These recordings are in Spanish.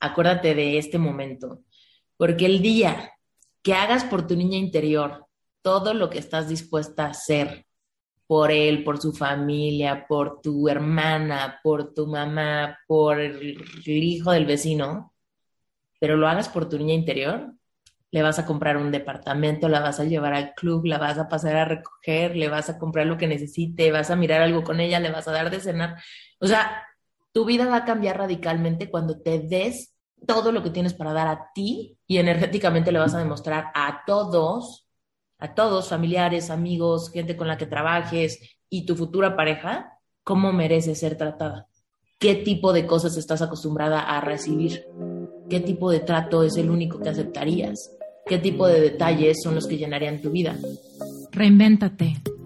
acuérdate de este momento, porque el día que hagas por tu niña interior todo lo que estás dispuesta a hacer por él, por su familia, por tu hermana, por tu mamá, por el hijo del vecino, pero lo hagas por tu niña interior, le vas a comprar un departamento, la vas a llevar al club, la vas a pasar a recoger, le vas a comprar lo que necesite, vas a mirar algo con ella, le vas a dar de cenar. O sea, tu vida va a cambiar radicalmente cuando te des todo lo que tienes para dar a ti y energéticamente le vas a demostrar a todos, a todos, familiares, amigos, gente con la que trabajes y tu futura pareja, cómo mereces ser tratada. ¿Qué tipo de cosas estás acostumbrada a recibir? ¿Qué tipo de trato es el único que aceptarías? ¿Qué tipo de detalles son los que llenarían tu vida? Reinvéntate.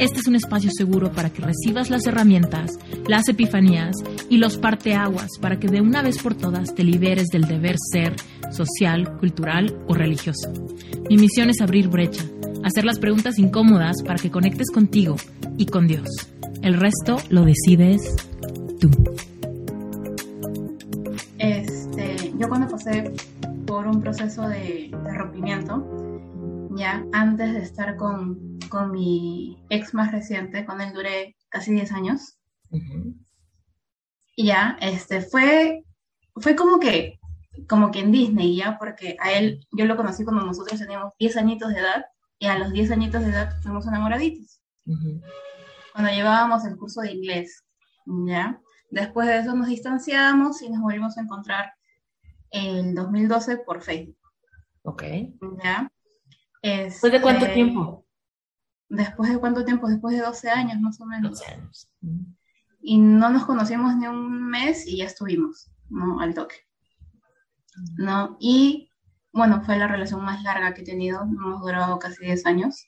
este es un espacio seguro para que recibas las herramientas, las epifanías y los parteaguas para que de una vez por todas te liberes del deber ser social, cultural o religioso. Mi misión es abrir brecha, hacer las preguntas incómodas para que conectes contigo y con Dios. El resto lo decides tú. Este, yo cuando pasé por un proceso de, de rompimiento, ya antes de estar con con mi ex más reciente, con él duré casi 10 años. Y ya, este, fue, fue como que, como que en Disney, ya, porque a él, yo lo conocí cuando nosotros teníamos 10 añitos de edad, y a los 10 añitos de edad fuimos enamoraditos. Cuando llevábamos el curso de inglés, ya. Después de eso nos distanciamos y nos volvimos a encontrar en 2012 por Facebook. Ok. ¿Ya? ¿Después de cuánto este, tiempo? ¿Después de cuánto tiempo? Después de 12 años más o menos. 12 años. Y no nos conocimos ni un mes y ya estuvimos, ¿no? Al toque. ¿No? Y bueno, fue la relación más larga que he tenido, hemos durado casi 10 años.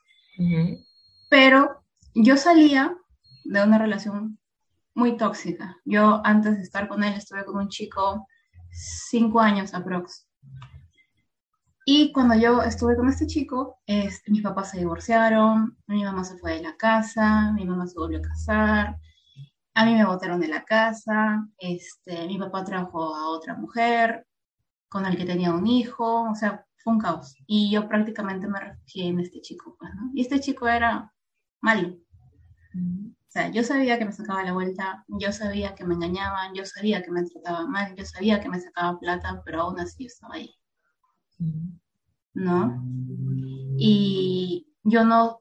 Pero yo salía de una relación muy tóxica. Yo antes de estar con él estuve con un chico 5 años aprox. Y cuando yo estuve con este chico, este, mis papás se divorciaron, mi mamá se fue de la casa, mi mamá se volvió a casar, a mí me botaron de la casa, este, mi papá trajo a otra mujer con el que tenía un hijo, o sea, fue un caos. Y yo prácticamente me refugié en este chico, pues, ¿no? Y este chico era malo. O sea, yo sabía que me sacaba la vuelta, yo sabía que me engañaban, yo sabía que me trataban mal, yo sabía que me sacaba plata, pero aún así yo estaba ahí. ¿No? Y yo no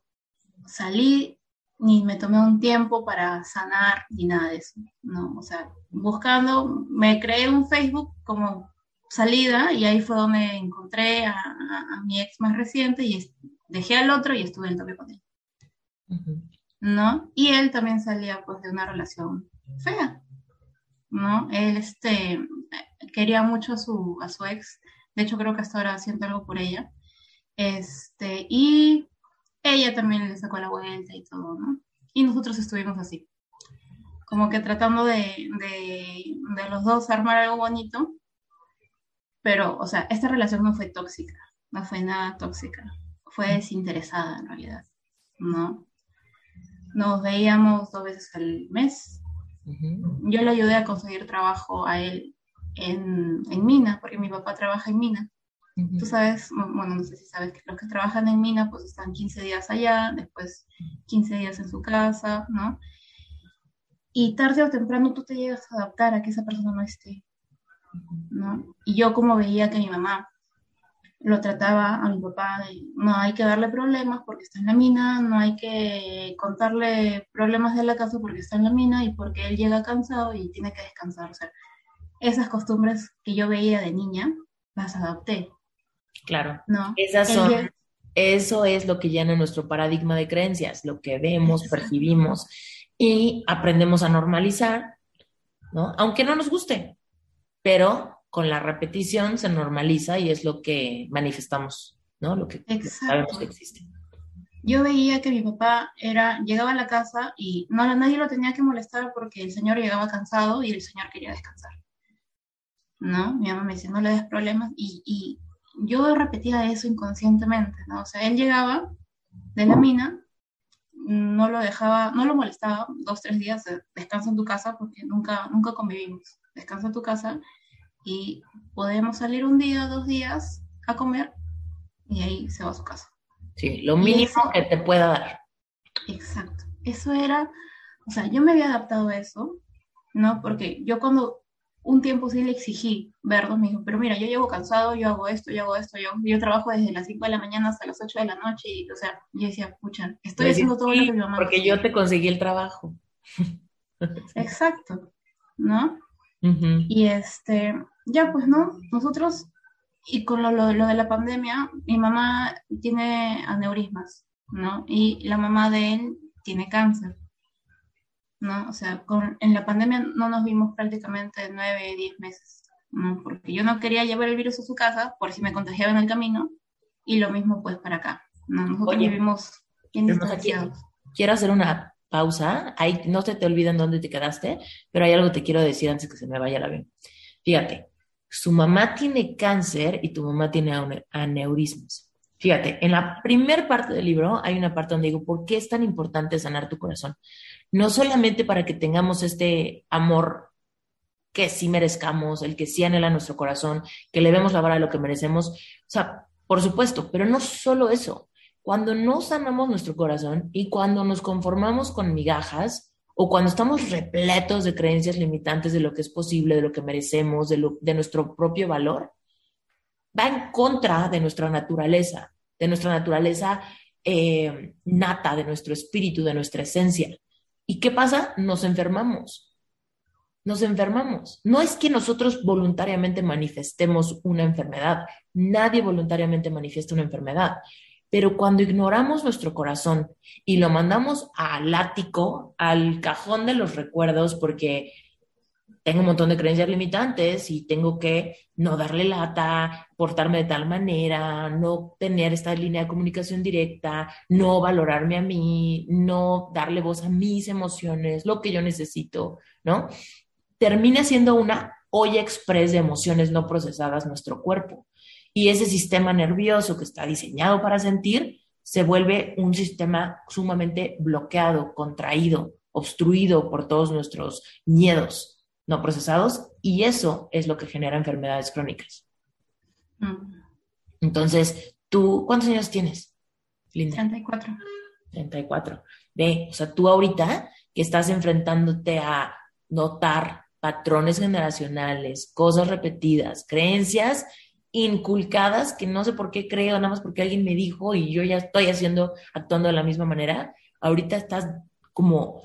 salí ni me tomé un tiempo para sanar ni nada de eso, ¿no? O sea, buscando, me creé un Facebook como salida y ahí fue donde encontré a, mi ex más reciente y dejé al otro y estuve en toque con él. ¿No? Y él también salía pues de una relación fea, ¿no? Él este, quería mucho a su, a su ex de hecho, creo que hasta ahora siento algo por ella. Este, y ella también le sacó la vuelta y todo, ¿no? Y nosotros estuvimos así, como que tratando de, de, de los dos armar algo bonito, pero, o sea, esta relación no fue tóxica, no fue nada tóxica, fue desinteresada en realidad, ¿no? Nos veíamos dos veces al mes. Yo le ayudé a conseguir trabajo a él en, en Mina, porque mi papá trabaja en Mina. Tú sabes, bueno, no sé si sabes que los que trabajan en Mina pues están 15 días allá, después 15 días en su casa, ¿no? Y tarde o temprano tú te llegas a adaptar a que esa persona no esté, ¿no? Y yo como veía que mi mamá lo trataba a mi papá, no hay que darle problemas porque está en la mina, no hay que contarle problemas de la casa porque está en la mina y porque él llega cansado y tiene que descansar, o sea, esas costumbres que yo veía de niña, las adopté. Claro. ¿no? Esas son, eso es lo que llena nuestro paradigma de creencias, lo que vemos, percibimos y aprendemos a normalizar, ¿no? Aunque no nos guste, pero con la repetición se normaliza y es lo que manifestamos, ¿no? Lo que, sabemos que existe. yo veía que mi papá era, llegaba a la casa y no, nadie lo tenía que molestar porque el señor llegaba cansado y el señor quería descansar. ¿No? Mi mamá me decía, no le des problemas. Y, y yo repetía eso inconscientemente, ¿no? O sea, él llegaba de la mina, no lo dejaba, no lo molestaba, dos, tres días, descansa en tu casa porque nunca, nunca convivimos. Descansa en tu casa y podemos salir un día, dos días a comer y ahí se va a su casa. Sí, lo mínimo que te pueda dar. Exacto. Eso era, o sea, yo me había adaptado a eso, ¿no? Porque yo cuando un tiempo sí le exigí verlo, me dijo, pero mira, yo llevo cansado, yo hago esto, yo hago esto, yo, yo trabajo desde las 5 de la mañana hasta las 8 de la noche, y, o sea, yo decía, pucha, estoy haciendo todo lo que mi mamá Porque yo te conseguí el trabajo. Exacto, ¿no? Y este, ya pues, ¿no? Nosotros y con lo, lo, de la pandemia, mi mamá tiene aneurismas, ¿no? Y la mamá de él tiene cáncer, ¿no? O sea, con, en la pandemia no nos vimos prácticamente nueve, diez meses, ¿no? Porque yo no quería llevar el virus a su casa por si me contagiaba en el camino, y lo mismo pues para acá, ¿no? Nosotros vivimos bien distanciados. Quiero hacer una pausa, ahí no se te olviden dónde te quedaste, pero hay algo que te quiero decir antes que se me vaya la bien. Fíjate, su mamá tiene cáncer y tu mamá tiene aneurismas. Fíjate, en la primer parte del libro hay una parte donde digo, ¿por qué es tan importante sanar tu corazón? No solamente para que tengamos este amor que sí merezcamos, el que sí anhela nuestro corazón, que le vemos la vara de lo que merecemos. O sea, por supuesto, pero no solo eso. Cuando no sanamos nuestro corazón y cuando nos conformamos con migajas, o cuando estamos repletos de creencias limitantes de lo que es posible, de lo que merecemos, de, nuestro propio valor, va en contra de nuestra naturaleza, de nuestra naturaleza eh, nata, de nuestro espíritu, de nuestra esencia. ¿Y qué pasa? Nos enfermamos. Nos enfermamos. No es que nosotros voluntariamente manifestemos una enfermedad. Nadie voluntariamente manifiesta una enfermedad. Pero cuando ignoramos nuestro corazón y lo mandamos al ático, al cajón de los recuerdos, porque tengo un montón de creencias limitantes y tengo que no darle lata, portarme de tal manera, no tener esta línea de comunicación directa, no valorarme a mí, no darle voz a mis emociones, lo que yo necesito, ¿no? Termina siendo una olla express de emociones no procesadas nuestro cuerpo. Y ese sistema nervioso que está diseñado para sentir se vuelve un sistema sumamente bloqueado, contraído, obstruido por todos nuestros miedos no procesados y eso es lo que genera enfermedades crónicas. Mm. Entonces, tú, ¿cuántos años tienes? Linda? 34. 34. Ve, o sea, tú ahorita que estás enfrentándote a notar patrones generacionales, cosas repetidas, creencias inculcadas que no sé por qué creo, nada más porque alguien me dijo y yo ya estoy haciendo, actuando de la misma manera. Ahorita estás como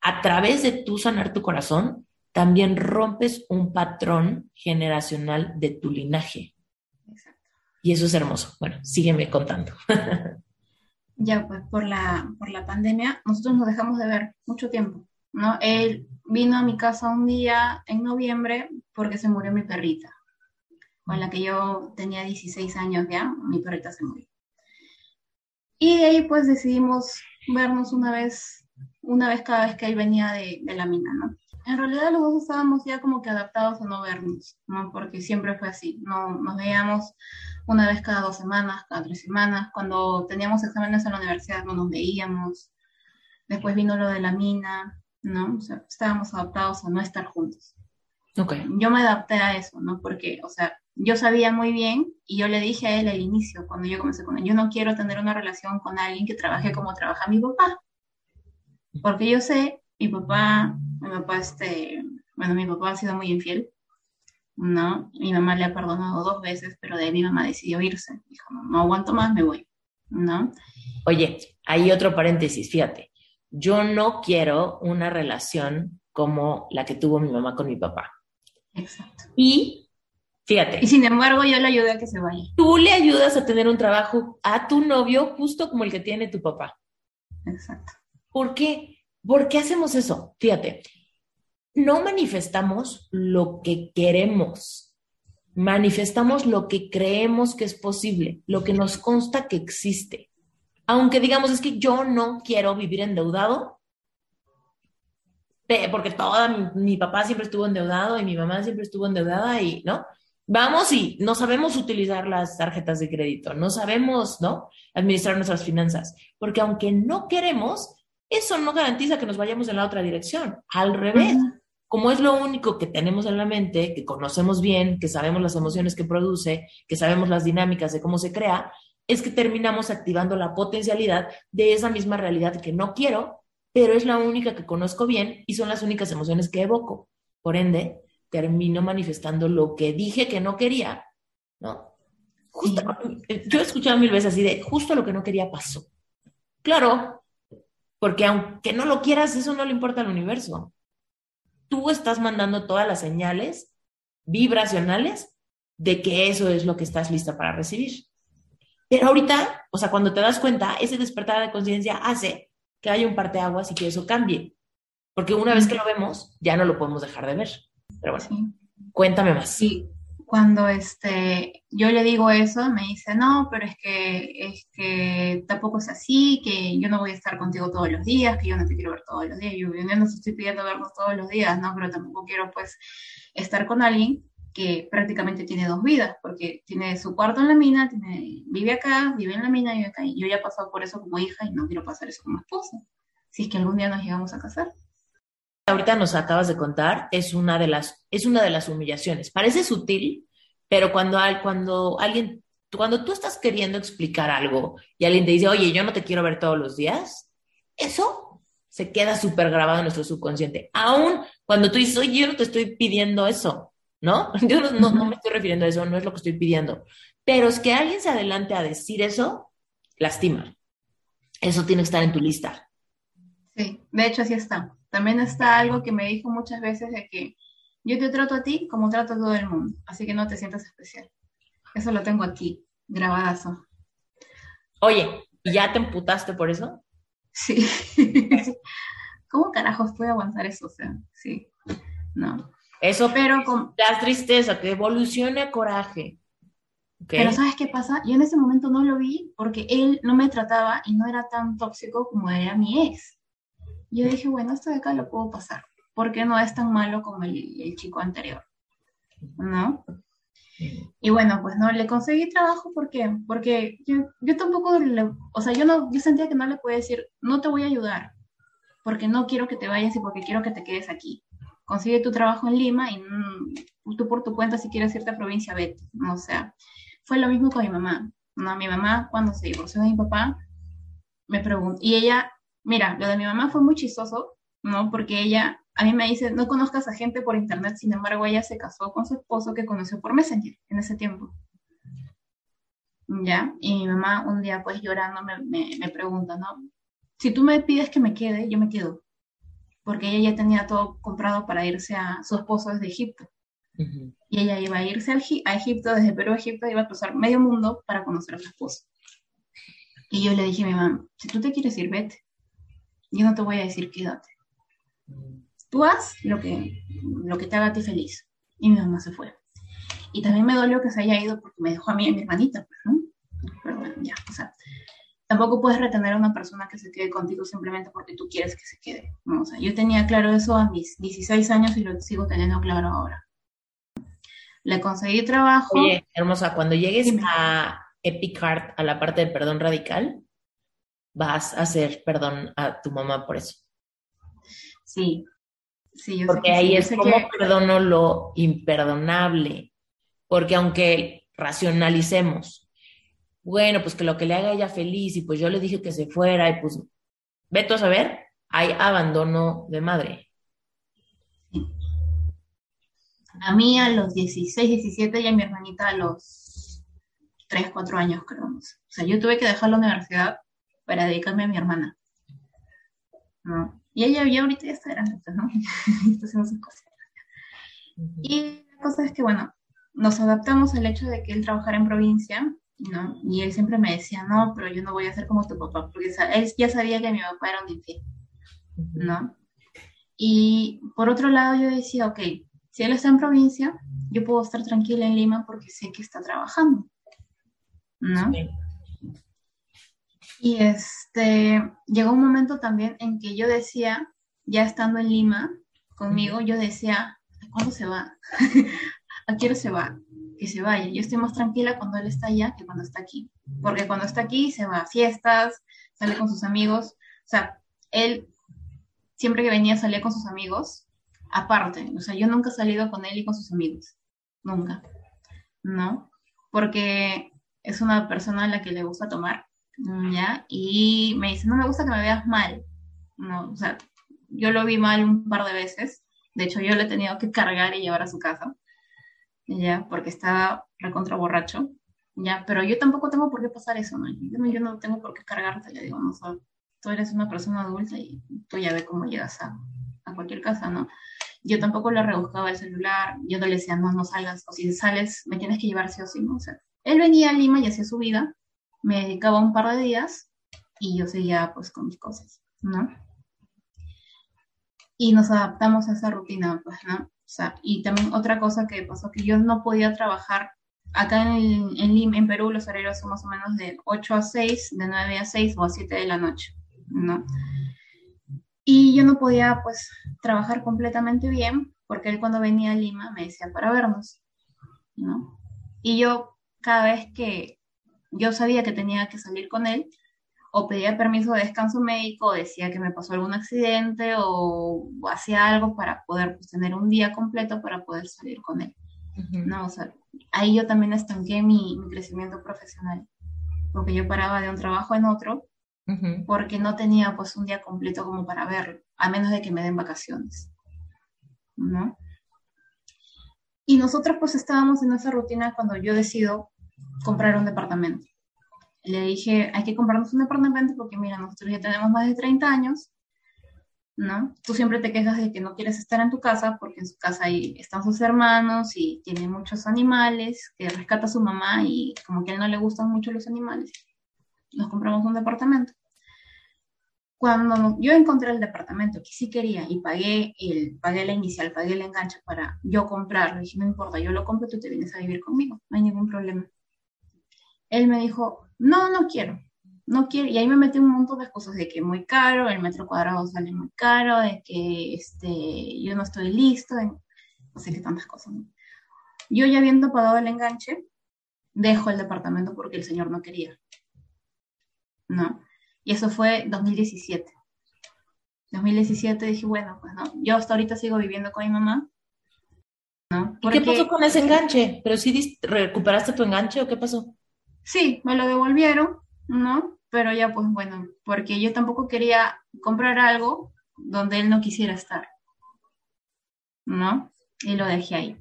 a través de tu sanar tu corazón, también rompes un patrón generacional de tu linaje. Exacto. Y eso es hermoso. Bueno, sígueme contando. ya, pues por la, por la pandemia, nosotros nos dejamos de ver mucho tiempo, ¿no? Él vino a mi casa un día en noviembre porque se murió mi perrita con la que yo tenía 16 años ya, mi perrita se murió. Y de ahí pues decidimos vernos una vez, una vez cada vez que él venía de, de la mina, ¿no? En realidad los dos estábamos ya como que adaptados a no vernos, ¿no? Porque siempre fue así, no nos veíamos una vez cada dos semanas, cada tres semanas, cuando teníamos exámenes en la universidad no nos veíamos, después vino lo de la mina, ¿no? O sea, estábamos adaptados a no estar juntos. Okay. Yo me adapté a eso, ¿no? Porque, o sea, yo sabía muy bien y yo le dije a él al inicio, cuando yo comencé con él, yo no quiero tener una relación con alguien que trabaje como trabaja mi papá. Porque yo sé, mi papá, mi papá, este, bueno, mi papá ha sido muy infiel, ¿no? Mi mamá le ha perdonado dos veces, pero de ahí mi mamá decidió irse. Dijo, no, no aguanto más, me voy, ¿no? Oye, hay otro paréntesis, fíjate. Yo no quiero una relación como la que tuvo mi mamá con mi papá. Exacto. Y Fíjate. Y sin embargo, yo le ayudé a que se vaya. Tú le ayudas a tener un trabajo a tu novio justo como el que tiene tu papá. Exacto. ¿Por qué? ¿Por qué hacemos eso? Fíjate, no manifestamos lo que queremos, manifestamos lo que creemos que es posible, lo que nos consta que existe. Aunque digamos, es que yo no quiero vivir endeudado, porque toda mi, papá siempre estuvo endeudado y mi mamá siempre estuvo endeudada y, ¿no? Vamos y no sabemos utilizar las tarjetas de crédito, no sabemos, ¿no? Administrar nuestras finanzas, porque aunque no queremos, eso no garantiza que nos vayamos en la otra dirección. Al revés, como es lo único que tenemos en la mente, que conocemos bien, que sabemos las emociones que produce, que sabemos las dinámicas de cómo se crea, es que terminamos activando la potencialidad de esa misma realidad que no quiero, pero es la única que conozco bien y son las únicas emociones que evoco. Por ende, termino manifestando lo que dije que no quería, ¿no? Justo, yo he escuchado mil veces así de, justo lo que no quería pasó. Claro, porque aunque no lo quieras, eso no le importa al universo tú estás mandando todas las señales vibracionales de que eso es lo que estás lista para recibir. Pero ahorita, o sea, cuando te das cuenta, ese despertar de conciencia hace que haya un parteaguas y que eso cambie. Porque una vez que lo vemos, ya no lo podemos dejar de ver. Pero bueno, cuéntame más. Sí, cuando este, yo le digo eso, me dice, no, pero es que, es que tampoco es así, que yo no voy a estar contigo todos los días, que yo no te quiero ver todos los días. Yo, yo no estoy pidiendo vernos todos los días, ¿no? Pero tampoco quiero, pues, estar con alguien que prácticamente tiene dos vidas, porque tiene su cuarto en la mina, vive acá, vive en la mina, vive acá. Y yo ya he pasado por eso como hija y no quiero pasar eso como esposa, si es que algún día nos llegamos a casar ahorita nos acabas de contar es una de las, es una de las humillaciones. Parece sutil, pero cuando, cuando alguien, cuando tú estás queriendo explicar algo y alguien te dice, oye, yo no te quiero ver todos los días, eso se queda súper grabado en nuestro subconsciente. Aún cuando tú dices, oye, yo no te estoy pidiendo eso, ¿no? Yo no, no me estoy refiriendo a eso, no es lo que estoy pidiendo. Pero es que alguien se adelante a decir eso, lastima. Eso tiene que estar en tu lista. Sí, de hecho así está. También está algo que me dijo muchas veces de que yo te trato a ti como trato a todo el mundo, así que no te sientas especial. Eso lo tengo aquí, grabadazo. Oye, ¿ya te emputaste por eso? Sí. ¿Cómo carajos puede aguantar eso? O sea, sí. No. Eso, pero con la tristeza, que evolucione a coraje. Pero ¿sabes qué pasa? Yo en ese momento no lo vi porque él no me trataba y no era tan tóxico como era mi ex yo dije, bueno, esto de acá lo puedo pasar, porque no es tan malo como el, chico anterior, ¿no? Y bueno, pues no, le conseguí trabajo, ¿por qué? Porque yo, yo tampoco, le, o sea, yo, no, yo sentía que no le podía decir, no te voy a ayudar, porque no quiero que te vayas y porque quiero que te quedes aquí. Consigue tu trabajo en Lima y mm, tú por tu cuenta, si quieres irte a provincia, vete. O sea, fue lo mismo con mi mamá. No, mi mamá, cuando se divorció de mi papá, me preguntó, y ella Mira, lo de mi mamá fue muy chistoso, ¿no? Porque ella, a mí me dice, no conozcas a gente por internet, sin embargo, ella se casó con su esposo que conoció por Messenger en ese tiempo. ¿Ya? Y mi mamá un día, pues llorando, me, me, pregunta, ¿no? Si tú me pides que me quede, yo me quedo. Porque ella ya tenía todo comprado para irse a su esposo desde Egipto. Y ella iba a irse a Egipto, desde Perú a Egipto, iba a cruzar medio mundo para conocer a su esposo. Y yo le dije a mi mamá, si tú te quieres ir, vete. Yo no te voy a decir quédate. Tú haz lo que, lo que te haga a ti feliz. Y mi mamá se fue. Y también me dolió que se haya ido porque me dejó a mí y a mi hermanita, pues, ¿no? Pero bueno, ya, o sea, tampoco puedes retener a una persona que se quede contigo simplemente porque tú quieres que se quede. ¿no? O sea, yo tenía claro eso a mis 16 años y lo sigo teniendo claro ahora. Le conseguí trabajo. Oye, hermosa, cuando llegues a Epic Heart, a la parte de perdón radical, vas a hacer perdón a tu mamá por eso. Sí, sí, yo Porque ahí es como perdono lo imperdonable. Porque aunque racionalicemos, bueno, pues que lo que le haga ella feliz y pues yo le dije que se fuera y pues, vete a saber, hay abandono de madre. A mí a los 16, 17 y a mi hermanita a los 3, 4 años, creo. O sea, yo tuve que dejar la universidad para dedicarme a mi hermana. ¿no? Y ella ya ahorita ya está grande, ¿no? está haciendo sus cosas. Y la cosa es que, bueno, nos adaptamos al hecho de que él trabajara en provincia, ¿no? Y él siempre me decía, no, pero yo no voy a ser como tu papá, porque él ya sabía que mi papá era un infiel, ¿no? Y por otro lado yo decía, ok, si él está en provincia, yo puedo estar tranquila en Lima porque sé que está trabajando, ¿no? Y este, llegó un momento también en que yo decía, ya estando en Lima conmigo, yo decía, ¿cuándo se va? ¿A hora se va? Que se vaya. Yo estoy más tranquila cuando él está allá que cuando está aquí. Porque cuando está aquí se va a fiestas, sale con sus amigos. O sea, él siempre que venía salía con sus amigos, aparte. O sea, yo nunca he salido con él y con sus amigos. Nunca. ¿No? Porque es una persona a la que le gusta tomar, ¿ya? Y me dice, no me gusta que me veas mal. No, o sea, yo lo vi mal un par de veces. De hecho, yo le he tenido que cargar y llevar a su casa, ¿ya? Porque estaba recontra borracho, ¿ya? Pero yo tampoco tengo por qué pasar eso, ¿no? Yo, no tengo por qué cargarte, le digo, no, o tú eres una persona adulta y tú ya ves cómo llegas a, a cualquier casa, ¿no? Yo tampoco le rebuscaba el celular, yo no le decía, no, no salgas, o si sales, me tienes que llevar sí o sí, ¿no? O sea, él venía a Lima y hacía su vida, me dedicaba un par de días y yo seguía pues con mis cosas, ¿no? Y nos adaptamos a esa rutina, pues, ¿no? O sea, y también otra cosa que pasó, que yo no podía trabajar, acá en, Lima, en Perú, los horarios son más o menos de 8 a 6, de 9 a 6 o a 7 de la noche, ¿no? Y yo no podía, pues, trabajar completamente bien, porque él cuando venía a Lima me decía para vernos, ¿no? Y yo cada vez que yo sabía que tenía que salir con él, o pedía permiso de descanso médico, o decía que me pasó algún accidente, o, hacía algo para poder pues, tener un día completo para poder salir con él. No, o sea, ahí yo también estanqué mi, crecimiento profesional, porque yo paraba de un trabajo en otro, porque no tenía pues un día completo como para verlo, a menos de que me den vacaciones. ¿no? Y nosotros pues estábamos en esa rutina cuando yo decido comprar un departamento. Le dije, hay que comprarnos un departamento porque mira, nosotros ya tenemos más de 30 años, ¿no? Tú siempre te quejas de que no quieres estar en tu casa porque en su casa ahí están sus hermanos y tiene muchos animales, que rescata a su mamá y como que a él no le gustan mucho los animales. Nos compramos un departamento. Cuando yo encontré el departamento que sí quería y pagué, el, pagué la inicial, pagué el enganche para yo comprarlo, dije, no importa, yo lo compro, tú te vienes a vivir conmigo, no hay ningún problema él me dijo, no, no quiero, no quiero, y ahí me metí un montón de cosas de que muy caro, el metro cuadrado sale muy caro, de que este, yo no estoy listo, no sé qué tantas cosas. Yo ya habiendo pagado el enganche, dejo el departamento porque el señor no quería. ¿No? Y eso fue 2017. 2017 dije, bueno, pues no, yo hasta ahorita sigo viviendo con mi mamá. ¿no? ¿Y qué pasó con ese enganche? ¿Pero si recuperaste tu enganche o qué pasó? Sí, me lo devolvieron, ¿no? Pero ya pues bueno, porque yo tampoco quería comprar algo donde él no quisiera estar, ¿no? Y lo dejé ahí.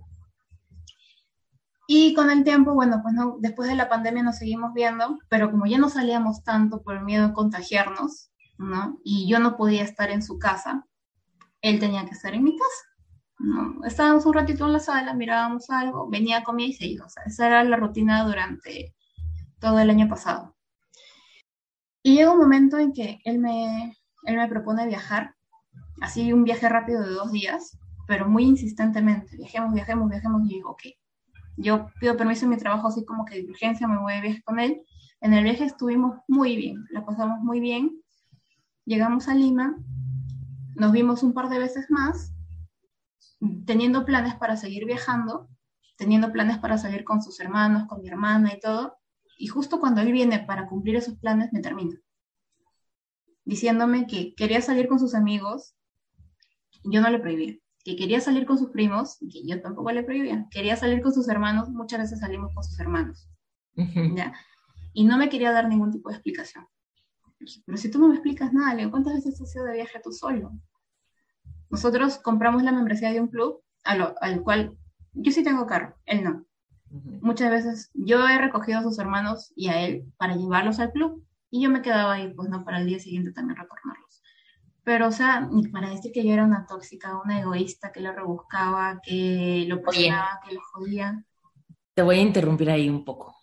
Y con el tiempo, bueno, pues no, después de la pandemia nos seguimos viendo, pero como ya no salíamos tanto por el miedo a contagiarnos, ¿no? Y yo no podía estar en su casa, él tenía que estar en mi casa. ¿no? Estábamos un ratito en la sala, mirábamos algo, venía, comía y se iba. O sea, esa era la rutina durante todo el año pasado. Y llega un momento en que él me, él me propone viajar, así un viaje rápido de dos días, pero muy insistentemente, viajemos, viajemos, viajemos, y digo, ok, yo pido permiso en mi trabajo, así como que de urgencia me voy de viaje con él. En el viaje estuvimos muy bien, la pasamos muy bien. Llegamos a Lima, nos vimos un par de veces más, teniendo planes para seguir viajando, teniendo planes para salir con sus hermanos, con mi hermana y todo, y justo cuando él viene para cumplir esos planes, me termina. Diciéndome que quería salir con sus amigos, yo no le prohibía. Que quería salir con sus primos, que yo tampoco le prohibía. Quería salir con sus hermanos, muchas veces salimos con sus hermanos. ¿ya? Y no me quería dar ningún tipo de explicación. Pero si tú no me explicas nada, le ¿cuántas veces has ido de viaje tú solo? Nosotros compramos la membresía de un club al, al cual yo sí tengo carro, él no. Muchas veces yo he recogido a sus hermanos y a él para llevarlos al club y yo me quedaba ahí, pues no, para el día siguiente también retornarlos. Pero, o sea, para decir que yo era una tóxica, una egoísta, que lo rebuscaba, que lo presionaba, que lo jodía. Te voy a interrumpir ahí un poco.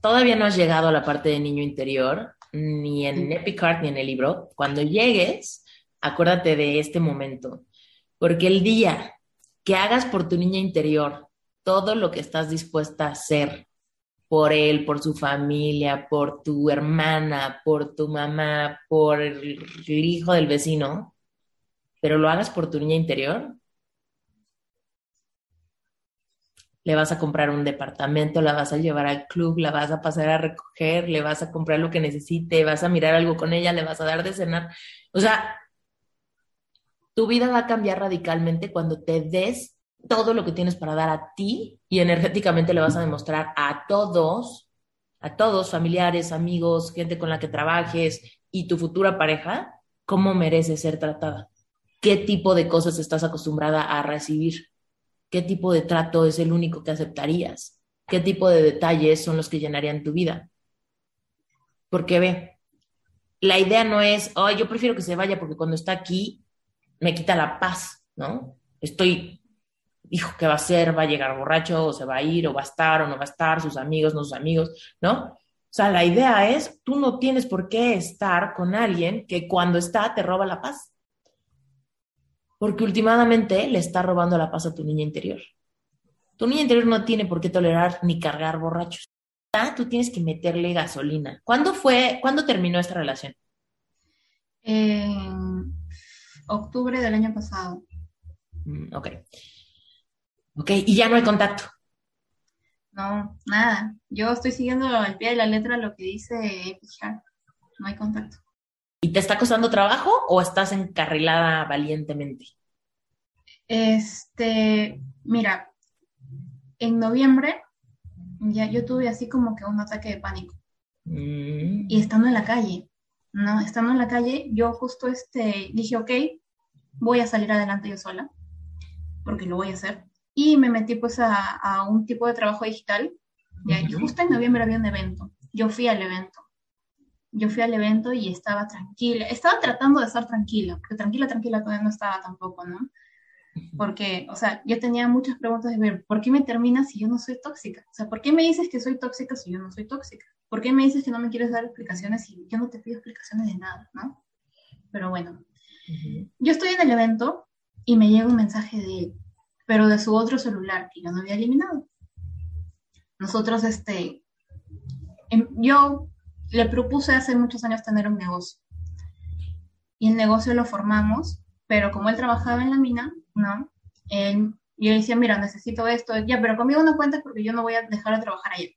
Todavía no has llegado a la parte de niño interior, ni en Epicard ni en el libro. Cuando llegues, acuérdate de este momento, porque el día que hagas por tu niña interior todo lo que estás dispuesta a hacer por él, por su familia, por tu hermana, por tu mamá, por el hijo del vecino, pero lo hagas por tu niña interior, le vas a comprar un departamento, la vas a llevar al club, la vas a pasar a recoger, le vas a comprar lo que necesite, vas a mirar algo con ella, le vas a dar de cenar. O sea, tu vida va a cambiar radicalmente cuando te des todo lo que tienes para dar a ti y energéticamente le vas a demostrar a todos, a todos, familiares, amigos, gente con la que trabajes y tu futura pareja, cómo mereces ser tratada. ¿Qué tipo de cosas estás acostumbrada a recibir? ¿Qué tipo de trato es el único que aceptarías? ¿Qué tipo de detalles son los que llenarían tu vida? Porque ve, la idea no es, oh, yo prefiero que se vaya porque cuando está aquí me quita la paz, ¿no? Estoy hijo, ¿qué va a hacer? ¿Va a llegar borracho o se va a ir o va a estar o no va a estar? Sus amigos, no sus amigos, ¿no? O sea, la idea es, tú no tienes por qué estar con alguien que cuando está te roba la paz. Porque últimamente le está robando la paz a tu niña interior. Tu niña interior no tiene por qué tolerar ni cargar borrachos. Tú tienes que meterle gasolina. ¿Cuándo fue, cuándo terminó esta relación? En octubre del año pasado. Mm, ok. Ok, y ya no hay contacto. No, nada. Yo estoy siguiendo al pie de la letra lo que dice Fijar. No hay contacto. ¿Y te está costando trabajo o estás encarrilada valientemente? Este, mira, en noviembre ya yo tuve así como que un ataque de pánico. Mm. Y estando en la calle, ¿no? Estando en la calle, yo justo este, dije, ok, voy a salir adelante yo sola, porque lo voy a hacer y me metí pues a, un tipo de trabajo digital. Y justo en noviembre había un evento. Yo fui al evento. Yo fui al evento y estaba tranquila. Estaba tratando de estar tranquila, porque tranquila, tranquila todavía no estaba tampoco, ¿no? Porque, o sea, yo tenía muchas preguntas de ver, ¿por qué me terminas si yo no soy tóxica? O sea, ¿por qué me dices que soy tóxica si yo no soy tóxica? ¿Por qué me dices que no me quieres dar explicaciones si yo no te pido explicaciones de nada, ¿no? Pero bueno, yo estoy en el evento y me llega un mensaje de pero de su otro celular que yo no había eliminado. Nosotros, este, em, yo le propuse hace muchos años tener un negocio. Y el negocio lo formamos, pero como él trabajaba en la mina, ¿no? Él, yo decía, mira, necesito esto, ya, pero conmigo no cuentes porque yo no voy a dejar de trabajar ahí.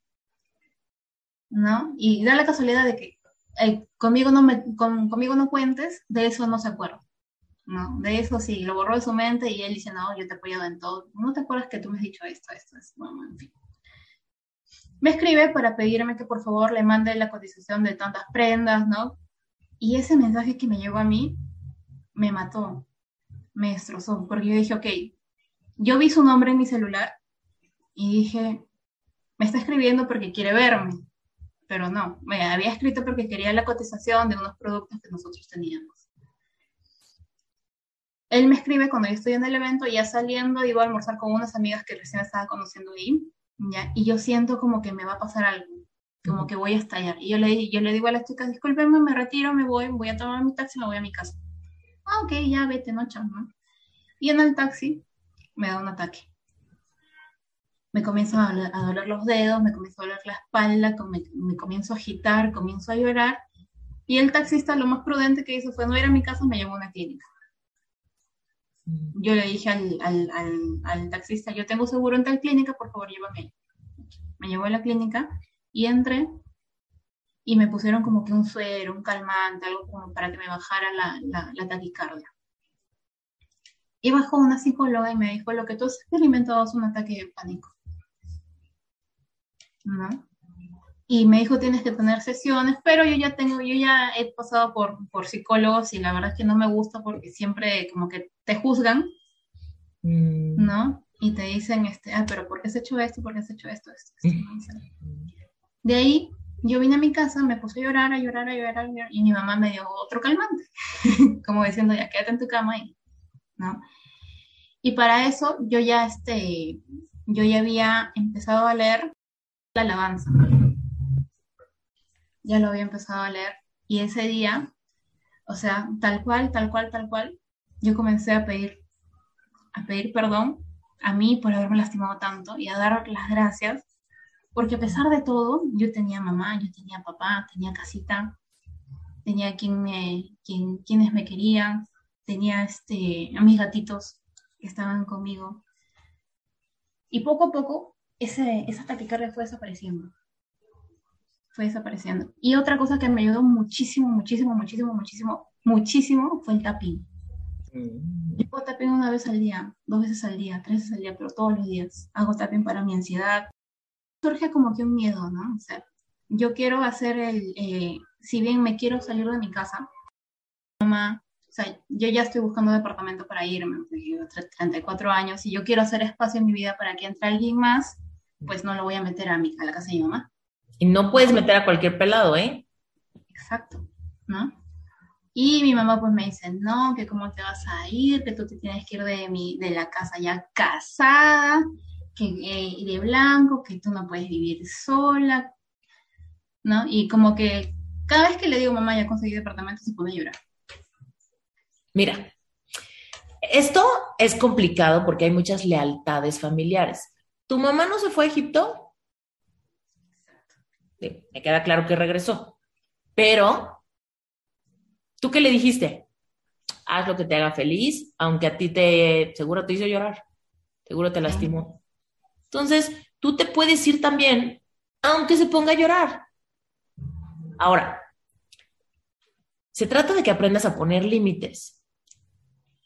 ¿No? Y da la casualidad de que eh, conmigo, no me, conmigo no cuentes, de eso no se acuerda. ¿No? De eso sí, lo borró de su mente y él dice, no, yo te he apoyado en todo. ¿No te acuerdas que tú me has dicho esto, esto, esto? Bueno, en fin. Me escribe para pedirme que por favor le mande la cotización de tantas prendas, ¿no? Y ese mensaje que me llegó a mí me mató, me destrozó, porque yo dije, ok, yo vi su nombre en mi celular y dije, me está escribiendo porque quiere verme, pero no, me había escrito porque quería la cotización de unos productos que nosotros teníamos él me escribe cuando yo estoy en el evento, ya saliendo, iba a almorzar con unas amigas que recién estaba conociendo ahí, ¿ya? y yo siento como que me va a pasar algo, como que voy a estallar. Y yo le, yo le digo a las chicas, discúlpenme, me retiro, me voy, voy a tomar mi taxi, me voy a mi casa. Ah, ok, ya vete, no, chao, ¿no? Y en el taxi me da un ataque. Me comienzo a, doler los dedos, me comienzo a doler la espalda, me, me comienzo a agitar, comienzo a llorar. Y el taxista lo más prudente que hizo fue no ir a mi casa, me llevó a una clínica yo le dije al, al, al, taxista, yo tengo seguro en tal clínica, por favor llévame. Me llevó a la clínica y entré y me pusieron como que un suero, un calmante, algo como para que me bajara la, la, la taquicardia. Y bajó una psicóloga y me dijo, lo que tú has experimentado es un ataque de pánico. ¿No? y me dijo tienes que tener sesiones, pero yo ya tengo, yo ya he pasado por, por psicólogos y la verdad es que no me gusta porque siempre como que te juzgan, mm. ¿no? Y te dicen, este, ah, pero ¿por qué has hecho esto? ¿Por qué has hecho esto? esto, De ahí yo vine a mi casa, me puse a llorar, a llorar, a llorar, a llorar y mi mamá me dio otro calmante, como diciendo, ya quédate en tu cama y, ¿no? Y para eso yo ya, este, yo ya había empezado a leer la alabanza ya lo había empezado a leer. Y ese día, o sea, tal cual, tal cual, tal cual, yo comencé a pedir, a pedir perdón a mí por haberme lastimado tanto y a dar las gracias porque a pesar de todo, yo tenía mamá, yo tenía papá, tenía casita, tenía quien me, quien, quienes me querían, tenía este, a mis gatitos que estaban conmigo. Y poco a poco ese, esa taquicardia fue desapareciendo. Fue desapareciendo. Y otra cosa que me ayudó muchísimo, muchísimo, muchísimo, muchísimo, muchísimo fue el tapping. Mm. Yo hago tapping una vez al día, dos veces al día, tres veces al día, pero todos los días. Hago tapping para mi ansiedad. Surge como que un miedo, ¿no? O sea, yo quiero hacer el, eh, si bien me quiero salir de mi casa, mamá, o sea, yo ya estoy buscando departamento para irme, tengo 34 años, y yo quiero hacer espacio en mi vida para que entre alguien más, pues no lo voy a meter a, mi, a la casa de mi mamá. Y no puedes meter a cualquier pelado, ¿eh? Exacto, ¿no? Y mi mamá pues me dice, no, que cómo te vas a ir, que tú te tienes que ir de, mi, de la casa ya casada, que eh, de blanco, que tú no puedes vivir sola, ¿no? Y como que cada vez que le digo, mamá, ya conseguí departamento, se pone a llorar. Mira, esto es complicado porque hay muchas lealtades familiares. ¿Tu mamá no se fue a Egipto? Sí, me queda claro que regresó. Pero, ¿tú qué le dijiste? Haz lo que te haga feliz, aunque a ti te, seguro te hizo llorar, seguro te lastimó. Entonces, tú te puedes ir también, aunque se ponga a llorar. Ahora, se trata de que aprendas a poner límites.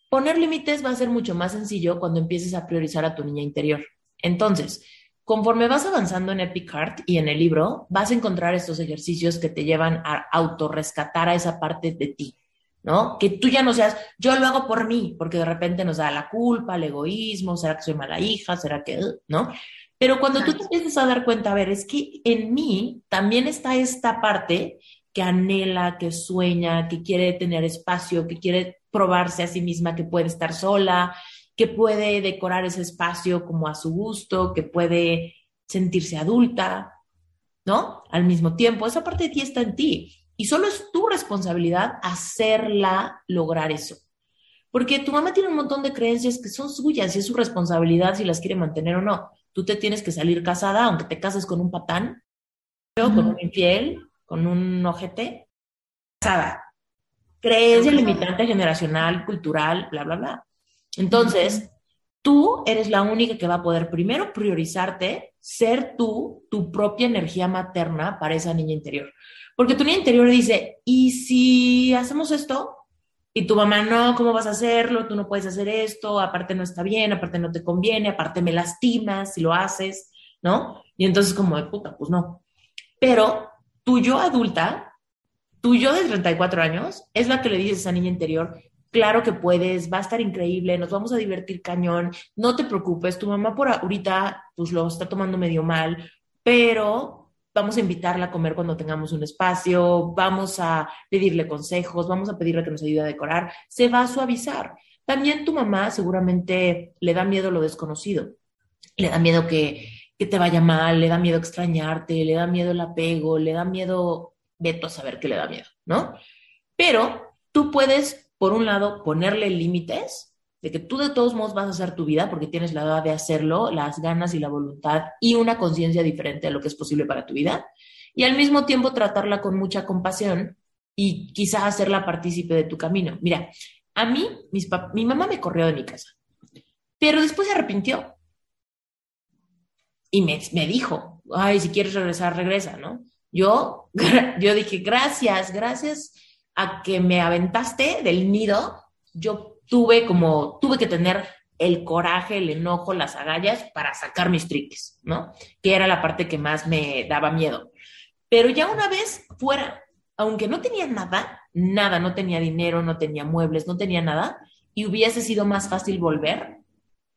Poner límites va a ser mucho más sencillo cuando empieces a priorizar a tu niña interior. Entonces, conforme vas avanzando en Epic Heart y en el libro, vas a encontrar estos ejercicios que te llevan a autorrescatar a esa parte de ti, ¿no? Que tú ya no seas, yo lo hago por mí, porque de repente nos da la culpa, el egoísmo, será que soy mala hija, será que, ¿no? Pero cuando tú te empiezas a dar cuenta, a ver, es que en mí también está esta parte que anhela, que sueña, que quiere tener espacio, que quiere probarse a sí misma que puede estar sola, que puede decorar ese espacio como a su gusto, que puede sentirse adulta, ¿no? Al mismo tiempo, esa parte de ti está en ti y solo es tu responsabilidad hacerla lograr eso. Porque tu mamá tiene un montón de creencias que son suyas y es su responsabilidad si las quiere mantener o no tú te tienes que salir casada, aunque te cases con un patán, con un infiel, con un ojete, casada. Crees el limitante generacional, cultural, bla, bla, bla. Entonces, tú eres la única que va a poder primero priorizarte, ser tú, tu propia energía materna para esa niña interior. Porque tu niña interior dice, ¿y si hacemos esto? Y tu mamá, no, ¿cómo vas a hacerlo? Tú no puedes hacer esto, aparte no está bien, aparte no te conviene, aparte me lastimas si lo haces, ¿no? Y entonces como de puta, pues no. Pero tu yo adulta, tu yo de 34 años, es la que le dices a esa niña interior, claro que puedes, va a estar increíble, nos vamos a divertir cañón, no te preocupes, tu mamá por ahorita pues lo está tomando medio mal, pero vamos a invitarla a comer cuando tengamos un espacio, vamos a pedirle consejos, vamos a pedirle que nos ayude a decorar, se va a suavizar. También tu mamá seguramente le da miedo lo desconocido, le da miedo que, que te vaya mal, le da miedo extrañarte, le da miedo el apego, le da miedo, veto a saber qué le da miedo, ¿no? Pero tú puedes, por un lado, ponerle límites de que tú de todos modos vas a hacer tu vida porque tienes la edad de hacerlo, las ganas y la voluntad y una conciencia diferente de lo que es posible para tu vida. Y al mismo tiempo tratarla con mucha compasión y quizás hacerla partícipe de tu camino. Mira, a mí, mi mamá me corrió de mi casa, pero después se arrepintió. Y me, me dijo, ay, si quieres regresar, regresa, ¿no? Yo, yo dije, gracias, gracias a que me aventaste del nido, yo tuve como, tuve que tener el coraje, el enojo, las agallas para sacar mis triques, ¿no? Que era la parte que más me daba miedo. Pero ya una vez fuera, aunque no tenía nada, nada, no tenía dinero, no tenía muebles, no tenía nada, y hubiese sido más fácil volver,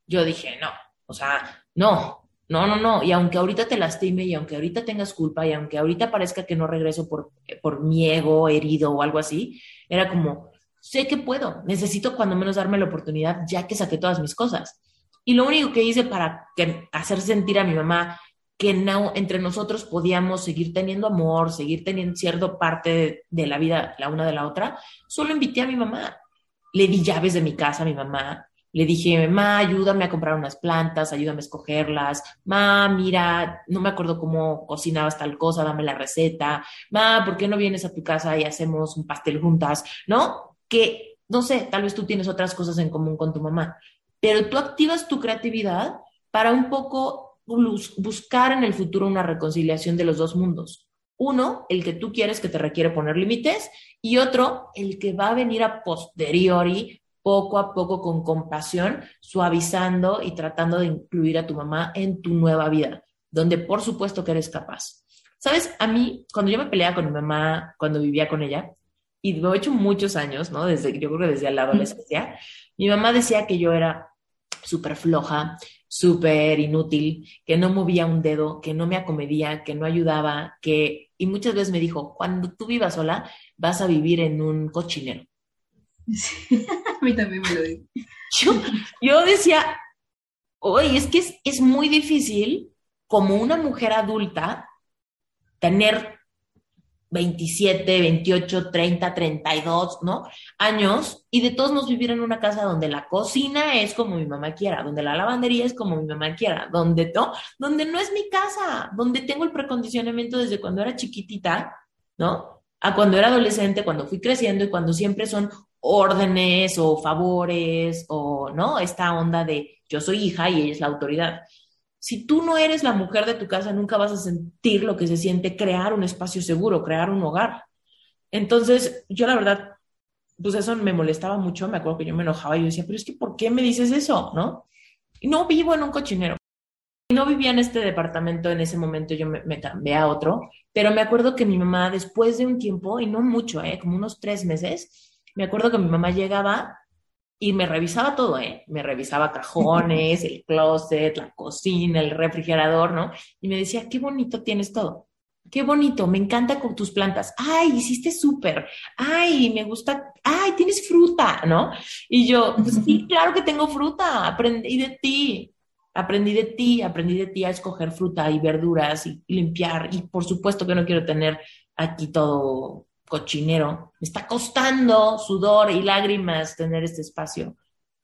yo dije, no, o sea, no, no, no, no, y aunque ahorita te lastime, y aunque ahorita tengas culpa, y aunque ahorita parezca que no regreso por, por mi ego herido o algo así, era como, sé que puedo, necesito cuando menos darme la oportunidad ya que saqué todas mis cosas. Y lo único que hice para que, hacer sentir a mi mamá que no, entre nosotros podíamos seguir teniendo amor, seguir teniendo cierta parte de, la vida la una de la otra, solo invité a mi mamá. Le di llaves de mi casa a mi mamá, Le dije, ma, ayúdame a comprar unas plantas, ayúdame a escogerlas. Ma, mira, no me acuerdo cómo cocinabas tal cosa, dame la receta. Ma, ¿por qué no vienes a tu casa y hacemos un pastel juntas? ¿No? Que, no sé, tal vez tú tienes otras cosas en común con tu mamá, pero tú activas tu creatividad para un poco buscar en el futuro una reconciliación de los dos mundos. Uno, el que tú quieres que te requiere poner límites y otro, el que va a venir a posteriori poco a poco con compasión, suavizando y tratando de incluir a tu mamá en tu nueva vida, donde por supuesto que eres capaz. Sabes, a mí, cuando yo me peleaba con mi mamá, cuando vivía con ella, y lo he hecho muchos años, ¿no? Desde, yo creo que desde la adolescencia, mi mamá decía que yo era súper floja, súper inútil, que no movía un dedo, que no me acomedía, que no ayudaba, que... Y muchas veces me dijo, cuando tú vivas sola, vas a vivir en un cochinero. a mí también me lo dijo. Yo, decía, oye, es que es, es muy difícil como una mujer adulta tener 27, 28, 30, 32, ¿no? Años y de todos nos vivir en una casa donde la cocina es como mi mamá quiera, donde la lavandería es como mi mamá quiera, donde no, donde no es mi casa, donde tengo el precondicionamiento desde cuando era chiquitita, ¿no? A cuando era adolescente, cuando fui creciendo y cuando siempre son órdenes o favores o, ¿no? Esta onda de yo soy hija y ella es la autoridad. Si tú no eres la mujer de tu casa, nunca vas a sentir lo que se siente crear un espacio seguro, crear un hogar. Entonces, yo la verdad, pues eso me molestaba mucho, me acuerdo que yo me enojaba y yo decía, pero es que, ¿por qué me dices eso? ¿No? Y no vivo en un cochinero. No vivía en este departamento en ese momento, yo me, me, cambié a otro, pero me acuerdo que mi mamá, después de un tiempo, y no mucho, ¿eh? como unos tres meses, me acuerdo que mi mamá llegaba y me revisaba todo, ¿eh? Me revisaba cajones, el closet, la cocina, el refrigerador, ¿no? Y me decía, qué bonito tienes todo. Qué bonito, me encanta con tus plantas. Ay, hiciste súper. Ay, me gusta. Ay, tienes fruta, ¿no? Y yo, pues sí, claro que tengo fruta. Aprendí de ti. Aprendí de ti, aprendí de ti a escoger fruta y verduras y limpiar. Y por supuesto que no quiero tener aquí todo cochinero. Me está costando sudor y lágrimas tener este espacio.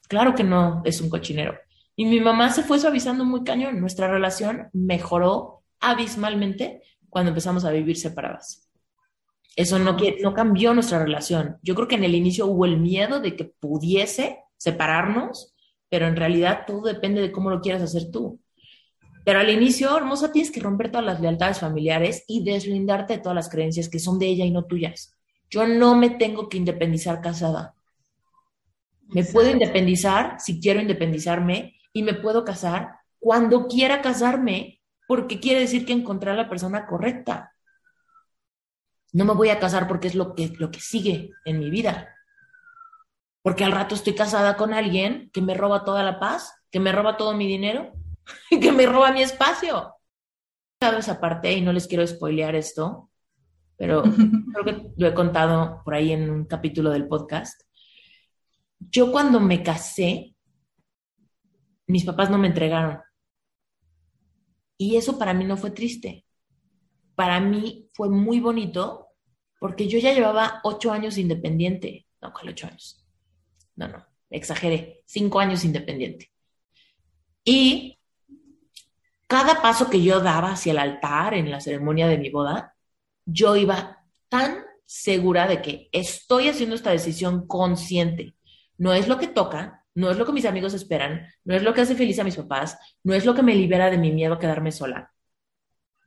Claro que no es un cochinero. Y mi mamá se fue suavizando muy cañón. Nuestra relación mejoró abismalmente cuando empezamos a vivir separadas. Eso no, no cambió nuestra relación. Yo creo que en el inicio hubo el miedo de que pudiese separarnos, pero en realidad todo depende de cómo lo quieras hacer tú. Pero al inicio, hermosa, tienes que romper todas las lealtades familiares y deslindarte de todas las creencias que son de ella y no tuyas. Yo no me tengo que independizar casada. Me puedo independizar si quiero independizarme y me puedo casar cuando quiera casarme, porque quiere decir que encontré a la persona correcta. No me voy a casar porque es lo que, lo que sigue en mi vida. Porque al rato estoy casada con alguien que me roba toda la paz, que me roba todo mi dinero que me roba mi espacio. Sabes, aparte, y no les quiero spoilear esto, pero creo que lo he contado por ahí en un capítulo del podcast. Yo cuando me casé, mis papás no me entregaron. Y eso para mí no fue triste. Para mí fue muy bonito porque yo ya llevaba ocho años independiente. No, ¿cuál ocho años? No, no, exageré. Cinco años independiente. Y cada paso que yo daba hacia el altar en la ceremonia de mi boda, yo iba tan segura de que estoy haciendo esta decisión consciente. No es lo que toca, no es lo que mis amigos esperan, no es lo que hace feliz a mis papás, no es lo que me libera de mi miedo a quedarme sola.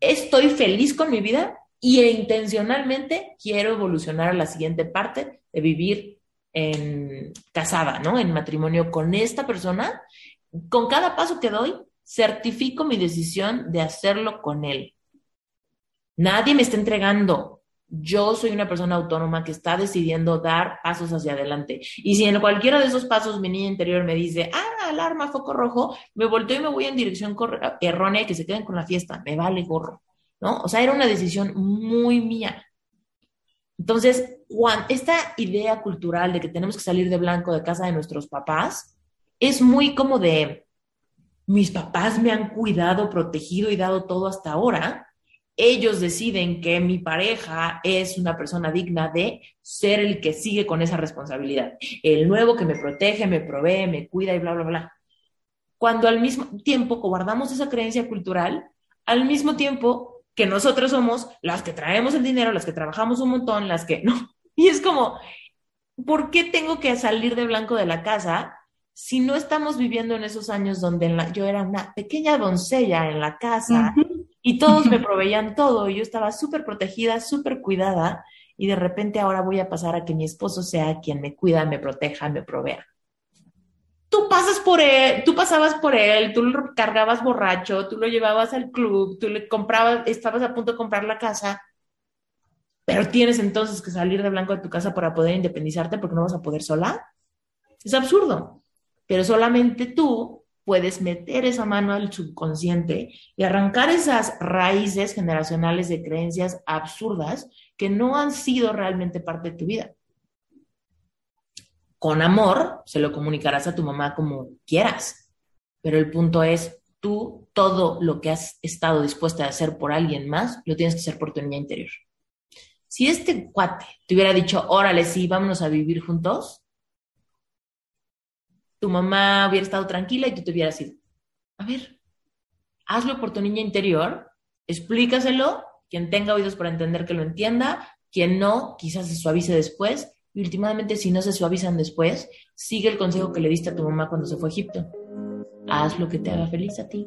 Estoy feliz con mi vida y intencionalmente quiero evolucionar a la siguiente parte de vivir en casada, ¿no? En matrimonio con esta persona. Con cada paso que doy, certifico mi decisión de hacerlo con él. Nadie me está entregando. Yo soy una persona autónoma que está decidiendo dar pasos hacia adelante. Y si en cualquiera de esos pasos mi niña interior me dice, ah, alarma, foco rojo, me volteo y me voy en dirección errónea y que se queden con la fiesta. Me vale gorro. ¿No? O sea, era una decisión muy mía. Entonces, esta idea cultural de que tenemos que salir de blanco de casa de nuestros papás es muy como de, mis papás me han cuidado, protegido y dado todo hasta ahora, ellos deciden que mi pareja es una persona digna de ser el que sigue con esa responsabilidad, el nuevo que me protege, me provee, me cuida y bla, bla, bla. Cuando al mismo tiempo guardamos esa creencia cultural, al mismo tiempo que nosotros somos las que traemos el dinero, las que trabajamos un montón, las que no. Y es como, ¿por qué tengo que salir de blanco de la casa si no estamos viviendo en esos años donde yo era una pequeña doncella en la casa y todos me proveían todo y yo estaba súper protegida, súper cuidada y de repente ahora voy a pasar a que mi esposo sea quien me cuida, me proteja, me provea? Tú pasas por él, tú pasabas por él, tú lo cargabas borracho, tú lo llevabas al club, tú le comprabas, estabas a punto de comprar la casa, pero tienes entonces que salir de blanco de tu casa para poder independizarte porque no vas a poder sola. Es absurdo pero solamente tú puedes meter esa mano al subconsciente y arrancar esas raíces generacionales de creencias absurdas que no han sido realmente parte de tu vida. Con amor se lo comunicarás a tu mamá como quieras, pero el punto es, tú todo lo que has estado dispuesta a hacer por alguien más, lo tienes que hacer por tu niña interior. Si este cuate te hubiera dicho, órale, sí, vámonos a vivir juntos, tu mamá hubiera estado tranquila y tú te hubieras ido. A ver, hazlo por tu niña interior, explícaselo, quien tenga oídos para entender que lo entienda, quien no, quizás se suavice después, y últimamente si no se suavizan después, sigue el consejo que le diste a tu mamá cuando se fue a Egipto. Haz lo que te haga feliz a ti.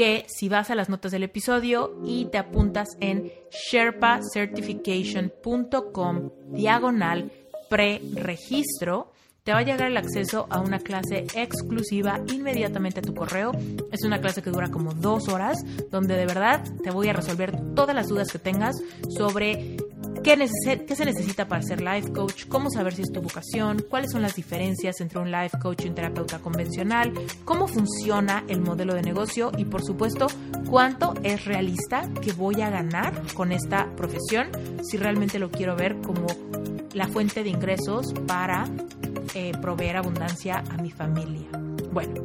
que si vas a las notas del episodio y te apuntas en sherpacertification.com diagonal preregistro, te va a llegar el acceso a una clase exclusiva inmediatamente a tu correo. Es una clase que dura como dos horas, donde de verdad te voy a resolver todas las dudas que tengas sobre ¿Qué, se necesita para ser life coach? ¿Cómo saber si es tu vocación? ¿Cuáles son las diferencias entre un life coach y un terapeuta convencional? ¿Cómo funciona el modelo de negocio? Y por supuesto, ¿cuánto es realista que voy a ganar con esta profesión si realmente lo quiero ver como la fuente de ingresos para eh, proveer abundancia a mi familia? Bueno,